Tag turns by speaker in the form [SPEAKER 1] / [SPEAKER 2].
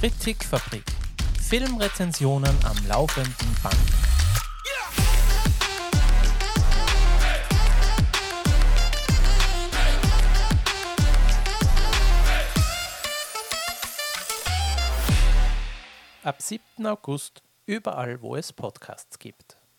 [SPEAKER 1] Kritikfabrik. Filmrezensionen am laufenden Band. Ab 7. August überall, wo es Podcasts gibt.